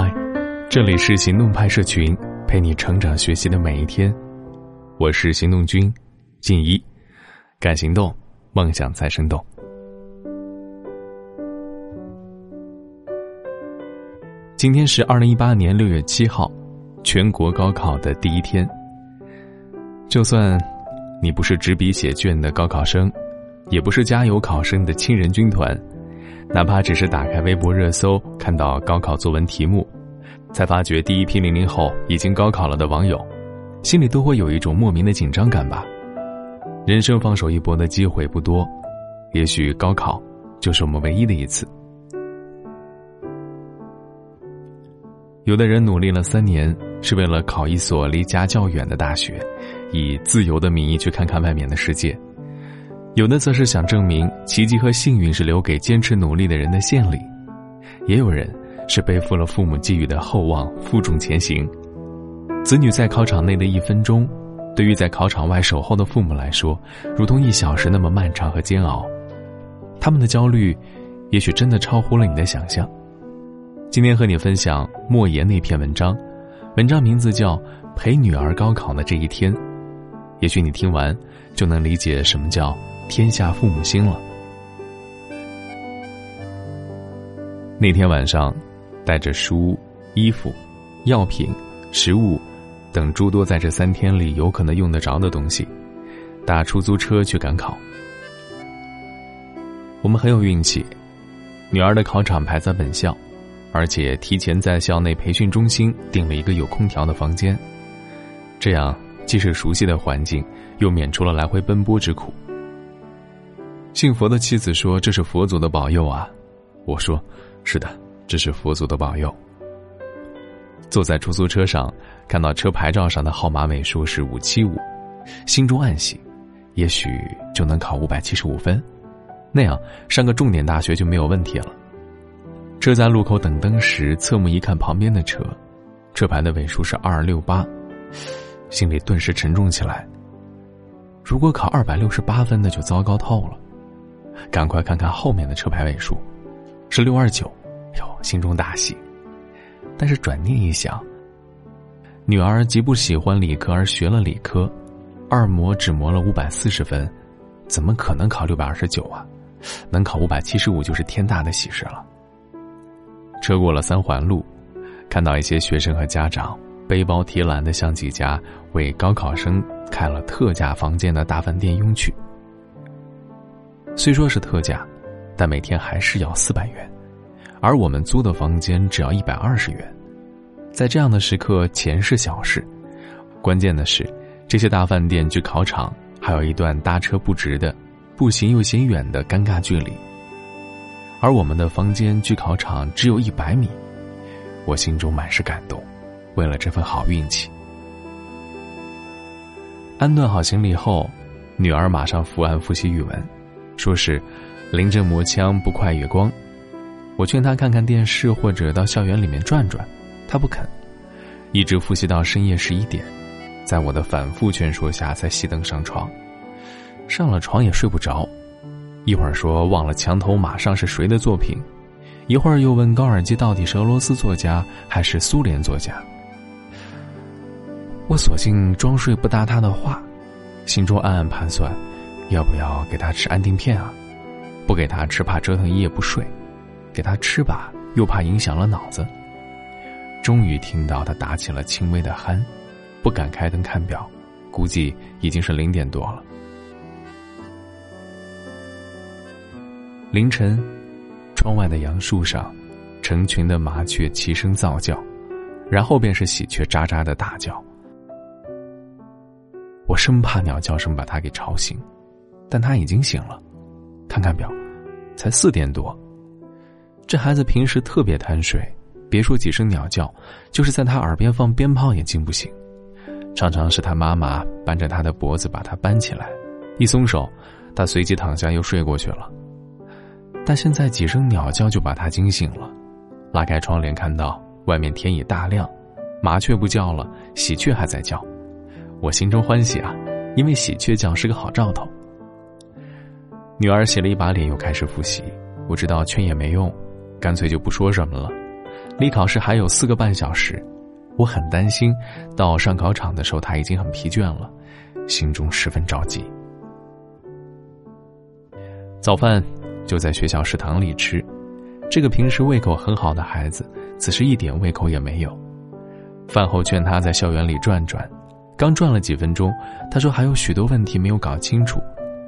嗨，这里是行动派社群，陪你成长学习的每一天。我是行动君静一，敢行动，梦想才生动。今天是二零一八年六月七号，全国高考的第一天。就算你不是执笔写卷的高考生，也不是加油考生的亲人军团。哪怕只是打开微博热搜，看到高考作文题目，才发觉第一批零零后已经高考了的网友，心里都会有一种莫名的紧张感吧。人生放手一搏的机会不多，也许高考就是我们唯一的一次。有的人努力了三年，是为了考一所离家较远的大学，以自由的名义去看看外面的世界。有的则是想证明奇迹和幸运是留给坚持努力的人的献礼，也有人是背负了父母寄予的厚望，负重前行。子女在考场内的一分钟，对于在考场外守候的父母来说，如同一小时那么漫长和煎熬。他们的焦虑，也许真的超乎了你的想象。今天和你分享莫言那篇文章，文章名字叫《陪女儿高考的这一天》，也许你听完就能理解什么叫。天下父母心了。那天晚上，带着书、衣服、药品、食物等诸多在这三天里有可能用得着的东西，打出租车去赶考。我们很有运气，女儿的考场排在本校，而且提前在校内培训中心订了一个有空调的房间，这样既是熟悉的环境，又免除了来回奔波之苦。信佛的妻子说：“这是佛祖的保佑啊！”我说：“是的，这是佛祖的保佑。”坐在出租车上，看到车牌照上的号码尾数是五七五，心中暗喜，也许就能考五百七十五分，那样上个重点大学就没有问题了。车在路口等灯时，侧目一看旁边的车，车牌的尾数是二六八，心里顿时沉重起来。如果考二百六十八分，那就糟糕透了。赶快看看后面的车牌尾数，是六二九，哟，心中大喜。但是转念一想，女儿极不喜欢理科而学了理科，二模只模了五百四十分，怎么可能考六百二十九啊？能考五百七十五就是天大的喜事了。车过了三环路，看到一些学生和家长背包提篮的向几家为高考生开了特价房间的大饭店拥去。虽说是特价，但每天还是要四百元，而我们租的房间只要一百二十元。在这样的时刻，钱是小事，关键的是，这些大饭店距考场还有一段搭车不值的、步行又嫌远的尴尬距离。而我们的房间距考场只有一百米，我心中满是感动，为了这份好运气。安顿好行李后，女儿马上伏案复习语文。说是，临阵磨枪不快月光。我劝他看看电视或者到校园里面转转，他不肯，一直复习到深夜十一点，在我的反复劝说下才熄灯上床。上了床也睡不着，一会儿说忘了墙头马上是谁的作品，一会儿又问高尔基到底是俄罗斯作家还是苏联作家。我索性装睡不搭他的话，心中暗暗盘算。要不要给他吃安定片啊？不给他吃，怕折腾一夜不睡；给他吃吧，又怕影响了脑子。终于听到他打起了轻微的鼾，不敢开灯看表，估计已经是零点多了。凌晨，窗外的杨树上，成群的麻雀齐声噪叫，然后便是喜鹊喳喳的大叫。我生怕鸟叫声把他给吵醒。但他已经醒了，看看表，才四点多。这孩子平时特别贪睡，别说几声鸟叫，就是在他耳边放鞭炮也惊不醒。常常是他妈妈扳着他的脖子把他搬起来，一松手，他随即躺下又睡过去了。但现在几声鸟叫就把他惊醒了，拉开窗帘看到外面天已大亮，麻雀不叫了，喜鹊还在叫，我心中欢喜啊，因为喜鹊叫是个好兆头。女儿洗了一把脸，又开始复习。我知道劝也没用，干脆就不说什么了。离考试还有四个半小时，我很担心。到上考场的时候，他已经很疲倦了，心中十分着急。早饭就在学校食堂里吃，这个平时胃口很好的孩子，此时一点胃口也没有。饭后劝他在校园里转转，刚转了几分钟，他说还有许多问题没有搞清楚，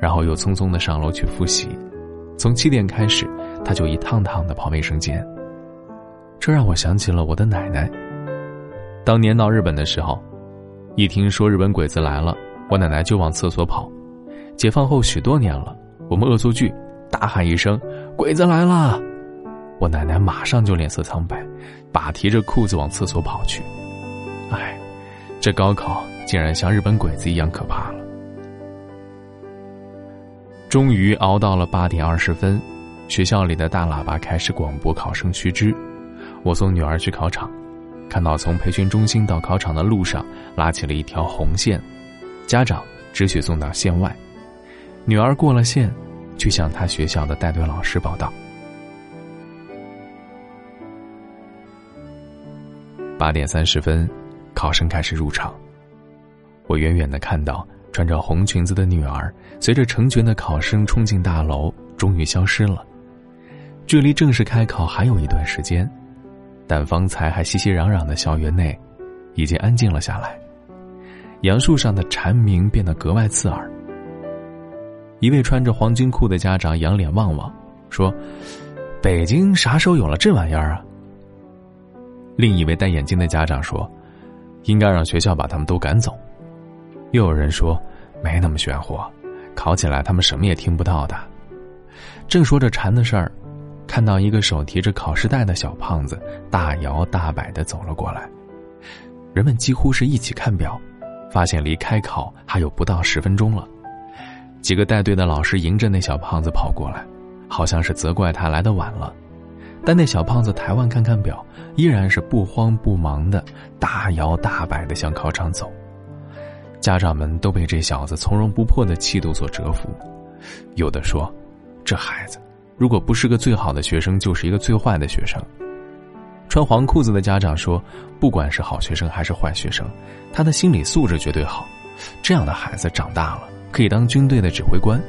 然后又匆匆的上楼去复习。从七点开始，他就一趟趟的跑卫生间。这让我想起了我的奶奶。当年到日本的时候，一听说日本鬼子来了，我奶奶就往厕所跑。解放后许多年了，我们恶作剧，大喊一声“鬼子来了”，我奶奶马上就脸色苍白，把提着裤子往厕所跑去。哎，这高考竟然像日本鬼子一样可怕了。终于熬到了八点二十分，学校里的大喇叭开始广播考生须知。我送女儿去考场，看到从培训中心到考场的路上拉起了一条红线，家长只许送到线外。女儿过了线，去向她学校的带队老师报道。八点三十分，考生开始入场。我远远的看到穿着红裙子的女儿随着成群的考生冲进大楼，终于消失了。距离正式开考还有一段时间。但方才还熙熙攘攘的校园内，已经安静了下来。杨树上的蝉鸣变得格外刺耳。一位穿着黄金裤的家长仰脸望望，说：“北京啥时候有了这玩意儿啊？”另一位戴眼镜的家长说：“应该让学校把他们都赶走。”又有人说：“没那么玄乎，考起来他们什么也听不到的。”正说着馋的事儿。看到一个手提着考试袋的小胖子大摇大摆的走了过来，人们几乎是一起看表，发现离开考还有不到十分钟了。几个带队的老师迎着那小胖子跑过来，好像是责怪他来的晚了。但那小胖子抬腕看看表，依然是不慌不忙的大摇大摆的向考场走。家长们都被这小子从容不迫的气度所折服，有的说：“这孩子。”如果不是个最好的学生，就是一个最坏的学生。穿黄裤子的家长说：“不管是好学生还是坏学生，他的心理素质绝对好。这样的孩子长大了可以当军队的指挥官。”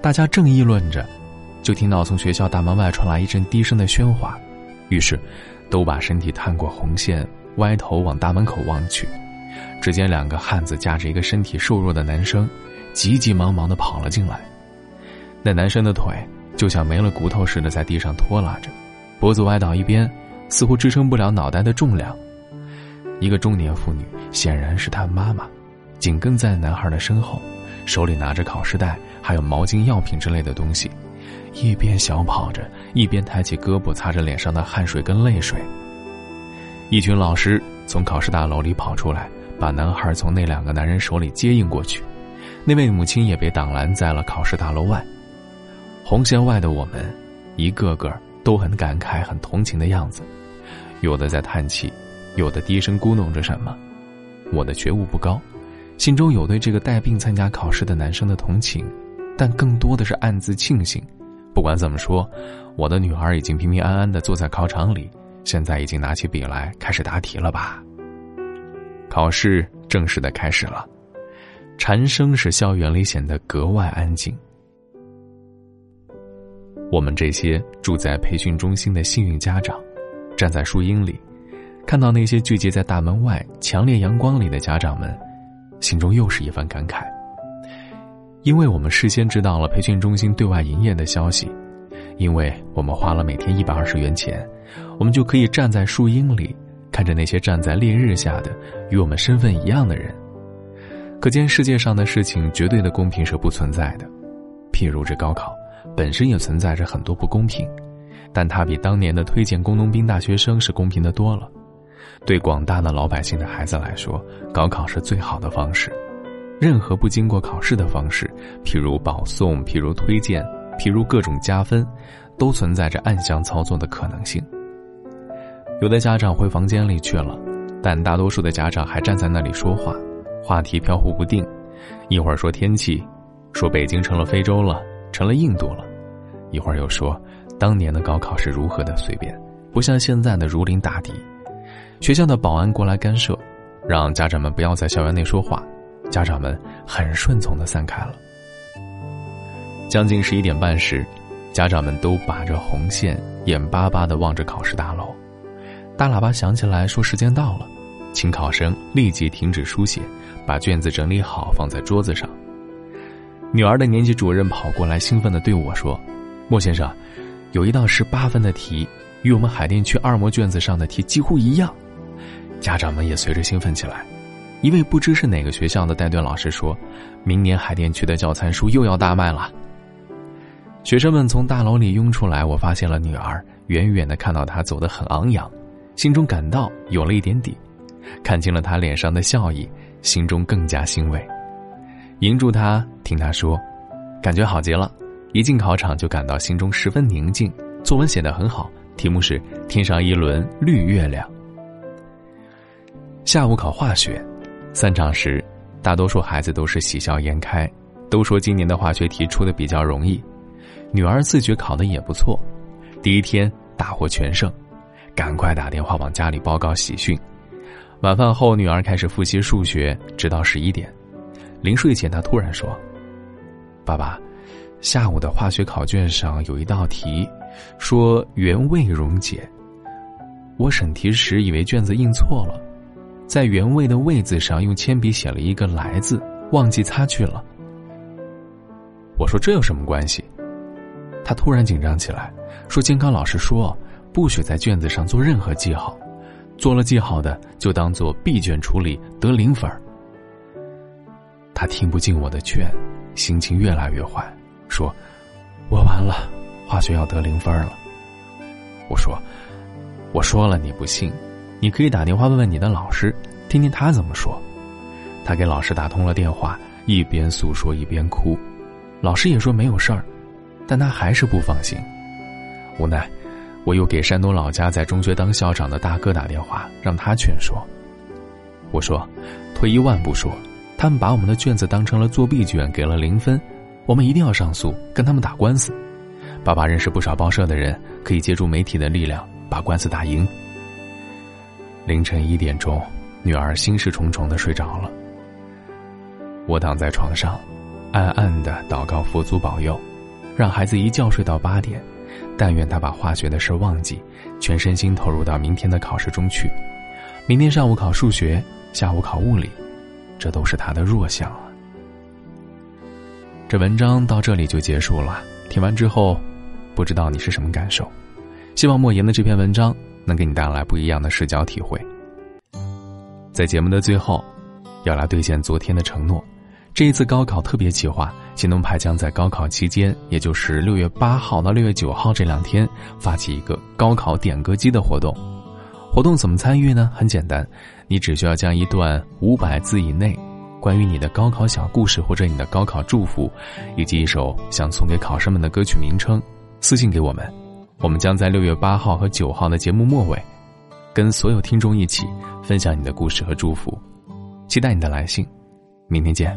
大家正议论着，就听到从学校大门外传来一阵低声的喧哗，于是都把身体探过红线，歪头往大门口望去。只见两个汉子夹着一个身体瘦弱的男生，急急忙忙的跑了进来。那男生的腿就像没了骨头似的在地上拖拉着，脖子歪倒一边，似乎支撑不了脑袋的重量。一个中年妇女，显然是他妈妈，紧跟在男孩的身后，手里拿着考试袋，还有毛巾、药品之类的东西，一边小跑着，一边抬起胳膊擦着脸上的汗水跟泪水。一群老师从考试大楼里跑出来，把男孩从那两个男人手里接应过去，那位母亲也被挡拦在了考试大楼外。红线外的我们，一个个都很感慨、很同情的样子，有的在叹气，有的低声咕哝着什么。我的觉悟不高，心中有对这个带病参加考试的男生的同情，但更多的是暗自庆幸。不管怎么说，我的女儿已经平平安安的坐在考场里，现在已经拿起笔来开始答题了吧。考试正式的开始了，蝉声使校园里显得格外安静。我们这些住在培训中心的幸运家长，站在树荫里，看到那些聚集在大门外强烈阳光里的家长们，心中又是一番感慨。因为我们事先知道了培训中心对外营业的消息，因为我们花了每天一百二十元钱，我们就可以站在树荫里，看着那些站在烈日下的与我们身份一样的人。可见世界上的事情绝对的公平是不存在的，譬如这高考。本身也存在着很多不公平，但它比当年的推荐工农兵大学生是公平的多了。对广大的老百姓的孩子来说，高考是最好的方式。任何不经过考试的方式，譬如保送，譬如推荐，譬如各种加分，都存在着暗箱操作的可能性。有的家长回房间里去了，但大多数的家长还站在那里说话，话题飘忽不定，一会儿说天气，说北京成了非洲了。成了印度了，一会儿又说，当年的高考是如何的随便，不像现在的如临大敌。学校的保安过来干涉，让家长们不要在校园内说话，家长们很顺从的散开了。将近十一点半时，家长们都把着红线，眼巴巴的望着考试大楼。大喇叭响起来，说时间到了，请考生立即停止书写，把卷子整理好放在桌子上。女儿的年级主任跑过来，兴奋地对我说：“莫先生，有一道十八分的题，与我们海淀区二模卷子上的题几乎一样。”家长们也随着兴奋起来。一位不知是哪个学校的带队老师说：“明年海淀区的教材书又要大卖了。”学生们从大楼里涌出来，我发现了女儿，远远的看到她走得很昂扬，心中感到有了一点底，看清了他脸上的笑意，心中更加欣慰。迎住他，听他说，感觉好极了。一进考场就感到心中十分宁静。作文写得很好，题目是“天上一轮绿月亮”。下午考化学，散场时，大多数孩子都是喜笑颜开，都说今年的化学题出的比较容易。女儿自觉考的也不错，第一天大获全胜，赶快打电话往家里报告喜讯。晚饭后，女儿开始复习数学，直到十一点。临睡前，她突然说：“爸爸，下午的化学考卷上有一道题，说原位溶解。我审题时以为卷子印错了，在原位的位字上用铅笔写了一个来字，忘记擦去了。”我说：“这有什么关系？”他突然紧张起来，说：“监考老师说，不许在卷子上做任何记号，做了记号的就当做闭卷处理，得零分。”他听不进我的劝，心情越来越坏，说：“我完了，化学要得零分了。”我说：“我说了你不信，你可以打电话问问你的老师，听听他怎么说。”他给老师打通了电话，一边诉说一边哭，老师也说没有事儿，但他还是不放心。无奈，我又给山东老家在中学当校长的大哥打电话，让他劝说。我说：“退一万步说。”他们把我们的卷子当成了作弊卷，给了零分，我们一定要上诉，跟他们打官司。爸爸认识不少报社的人，可以借助媒体的力量把官司打赢。凌晨一点钟，女儿心事重重的睡着了。我躺在床上，暗暗的祷告佛祖保佑，让孩子一觉睡到八点，但愿他把化学的事忘记，全身心投入到明天的考试中去。明天上午考数学，下午考物理。这都是他的弱项了。这文章到这里就结束了。听完之后，不知道你是什么感受？希望莫言的这篇文章能给你带来不一样的视角体会。在节目的最后，要来兑现昨天的承诺。这一次高考特别企划，行动派将在高考期间，也就是六月八号到六月九号这两天，发起一个高考点歌机的活动。活动怎么参与呢？很简单，你只需要将一段五百字以内，关于你的高考小故事或者你的高考祝福，以及一首想送给考生们的歌曲名称，私信给我们。我们将在六月八号和九号的节目末尾，跟所有听众一起分享你的故事和祝福。期待你的来信，明天见。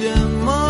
什么？